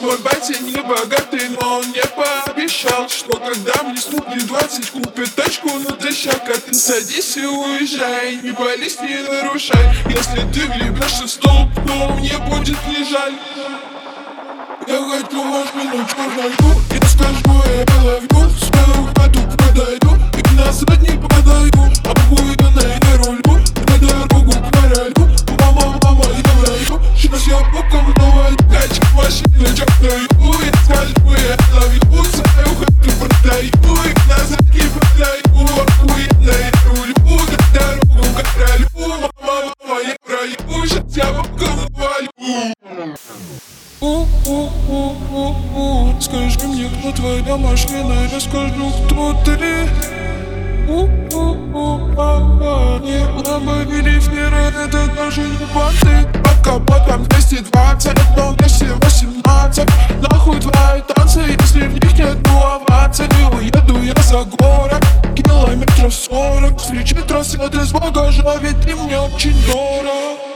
Мой батя не богатый, но он мне пообещал Что когда мне стукнет 20, купит тачку на тащак А ты садись и уезжай, не пались, не нарушай. Если ты влюбишься в столб, то мне будет не жаль. Я хочу машину черную, я скажу, я you Свою хату продаю, и на задний подаю Охуенно я рулю, на дорогу королю Мама, мама, я в сейчас я боком навалю Хочу машину у-у-у-у-у Скажи мне, кто твоя машина, я скажу, кто ты? У-у-у-а-а Не Ламборгини Феррари, это даже не понты Под капотом 220, но 218 Нахуй твои танцы, если в них нет оваций Уеду я за город, километров сорок Встречать рассвет из багажа, ведь ты мне очень дорог